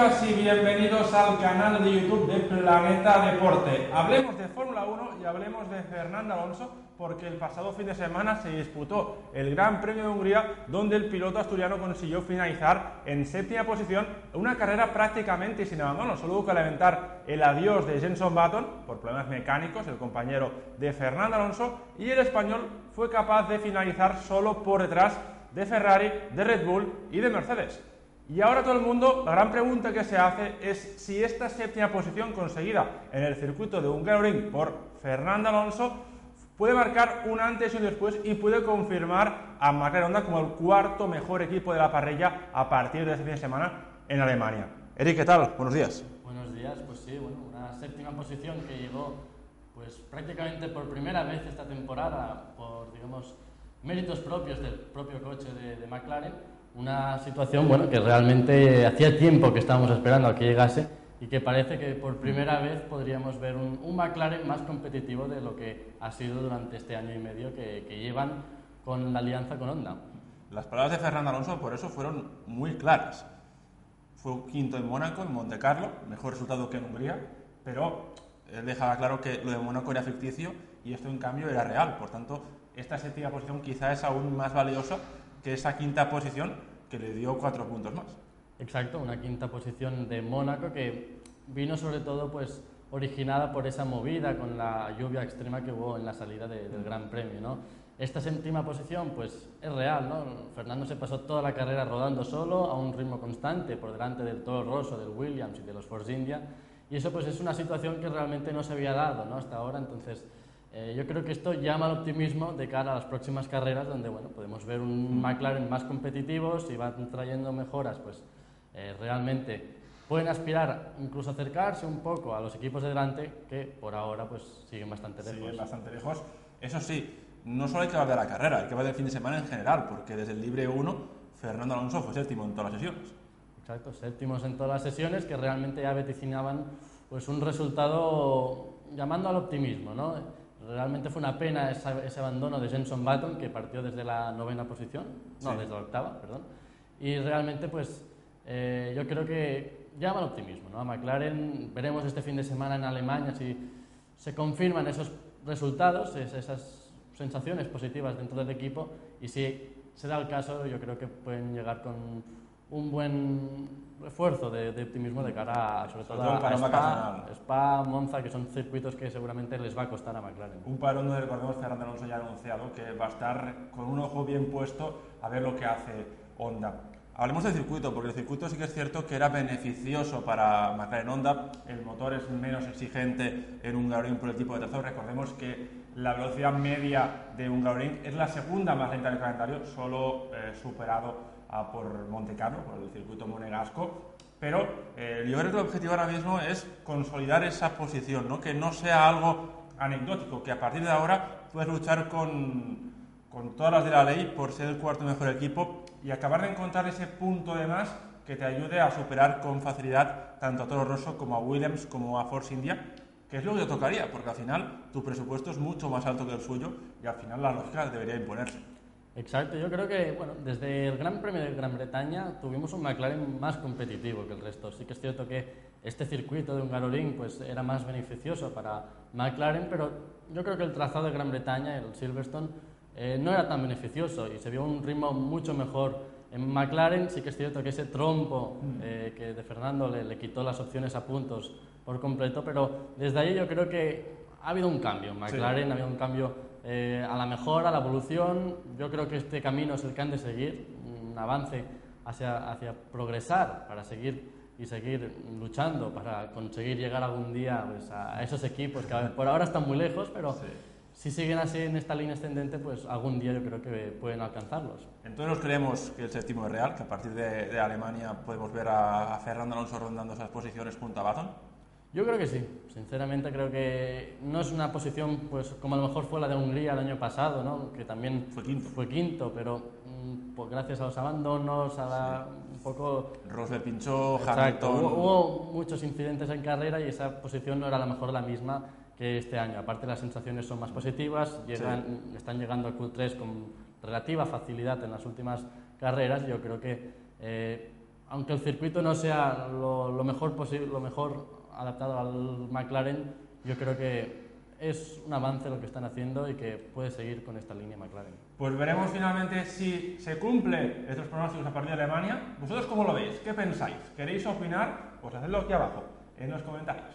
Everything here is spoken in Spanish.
Y bienvenidos al canal de YouTube de Planeta Deporte. Hablemos de Fórmula 1 y hablemos de Fernando Alonso porque el pasado fin de semana se disputó el Gran Premio de Hungría donde el piloto asturiano consiguió finalizar en séptima posición una carrera prácticamente sin abandono. Solo hubo que lamentar el adiós de Jenson Button por problemas mecánicos, el compañero de Fernando Alonso, y el español fue capaz de finalizar solo por detrás de Ferrari, de Red Bull y de Mercedes. Y ahora todo el mundo, la gran pregunta que se hace es si esta séptima posición conseguida en el circuito de Hungaroring por Fernando Alonso puede marcar un antes y un después y puede confirmar a McLaren Honda como el cuarto mejor equipo de la parrilla a partir de este fin de semana en Alemania. Eric, ¿qué tal? Buenos días. Buenos días, pues sí, una séptima posición que llegó pues prácticamente por primera vez esta temporada por, digamos, méritos propios del propio coche de McLaren una situación bueno, que realmente hacía tiempo que estábamos esperando a que llegase y que parece que por primera vez podríamos ver un, un McLaren más competitivo de lo que ha sido durante este año y medio que, que llevan con la alianza con Honda. Las palabras de Fernando Alonso por eso fueron muy claras. Fue quinto en Mónaco, en Monte Carlo, mejor resultado que en Hungría, pero él dejaba claro que lo de Mónaco era ficticio y esto en cambio era real. Por tanto, esta séptima posición quizá es aún más valiosa que esa quinta posición que le dio cuatro puntos más. Exacto, una quinta posición de Mónaco que vino sobre todo pues originada por esa movida con la lluvia extrema que hubo en la salida de, del Gran Premio, ¿no? Esta séptima posición pues es real, ¿no? Fernando se pasó toda la carrera rodando solo a un ritmo constante por delante del Toro Rosso, del Williams y de los Force India y eso pues es una situación que realmente no se había dado, ¿no? Hasta ahora, entonces eh, yo creo que esto llama al optimismo de cara a las próximas carreras, donde bueno, podemos ver un McLaren más competitivo, si van trayendo mejoras, pues eh, realmente pueden aspirar incluso a acercarse un poco a los equipos de delante, que por ahora pues siguen bastante lejos. Siguen bastante lejos. Eso sí, no solo hay que hablar de la carrera, hay que hablar del fin de semana en general, porque desde el libre 1, Fernando Alonso fue séptimo en todas las sesiones. Exacto, séptimos en todas las sesiones, que realmente ya vaticinaban pues un resultado llamando al optimismo, ¿no? Realmente fue una pena esa, ese abandono de Jenson Button, que partió desde la novena posición, no, Sí. desde la octava, perdón. Y realmente, pues, eh, yo creo que llama al optimismo, ¿no? A McLaren veremos este fin de semana en Alemania si se confirman esos resultados, es- esas sensaciones positivas dentro del equipo, y si se da el caso, yo creo que pueden llegar con un buen refuerzo de, de optimismo de cara a, sobre todo a, a un Spa. Spa, Monza, que son circuitos que seguramente les va a costar a McLaren. Un parón donde recordemos Fernando Alonso ya ha anunciado que va a estar con un ojo bien puesto a ver lo que hace Honda. Hablemos del circuito, porque el circuito sí que es cierto que era beneficioso para McLaren Honda. El motor es menos exigente en Hungaroring por el tipo de trazado. Recordemos que la velocidad media de Hungaroring es la segunda más lenta del calendario, solo eh, superado por Monte Carlo, por el circuito monegasco. Pero eh, yo creo que el objetivo ahora mismo es consolidar esa posición, ¿no? que no sea algo anecdótico, que a partir de ahora puedes luchar con, con todas las de la ley por ser el cuarto mejor equipo y acabar de encontrar ese punto de más que te ayude a superar con facilidad tanto a Toro Rosso como a Williams como a Force India, que es lo que tocaría, porque al final tu presupuesto es mucho más alto que el suyo y al final la lógica debería imponerse. Exacto, yo creo que bueno, desde el Gran Premio de Gran Bretaña tuvimos un McLaren más competitivo que el resto. Sí que es cierto que este circuito de Hungaroring pues, era más beneficioso para McLaren, pero yo creo que el trazado de Gran Bretaña, el Silverstone, eh, no era tan beneficioso y se vio un ritmo mucho mejor En McLaren sí que es cierto que ese trompo eh, que de Fernando le, le, quitó las opciones a puntos por completo, pero desde ahí yo creo que ha habido un cambio. McLaren ha habido un cambio eh, a la mejora, a la evolución. Yo creo que este camino es el que han de seguir, un avance hacia, hacia progresar para seguir y seguir luchando para conseguir llegar algún día pues, a esos equipos que por ahora están muy lejos, pero si siguen así en esta línea ascendente, pues algún día yo creo que pueden alcanzarlos. Entonces nos creemos que el séptimo es real, que a partir de, Alemania podemos ver a, Fernando Alonso rondando esas posiciones junto a Baton. Yo creo que sí, sinceramente creo que no es una posición pues como a lo mejor fue la de Hungría el año pasado, ¿no? que también fue quinto, fue quinto pero mm, pues gracias a los abandonos, a la, un poco... Rosberg pinchó, Hamilton... Hubo, hubo, muchos incidentes en carrera y esa posición no era a lo mejor la misma este año. Aparte las sensaciones son más positivas, llegan, están llegando a Q3 con relativa facilidad en las últimas carreras. Yo creo que, eh, aunque el circuito no sea lo, mejor posible, lo mejor adaptado al McLaren, yo creo que es un avance lo que están haciendo y que puede seguir con esta línea McLaren. Pues veremos finalmente si se cumple estos pronósticos a partir de Alemania. ¿Vosotros cómo lo veis? ¿Qué pensáis? ¿Queréis opinar? Pues hacedlo aquí abajo, en los comentarios.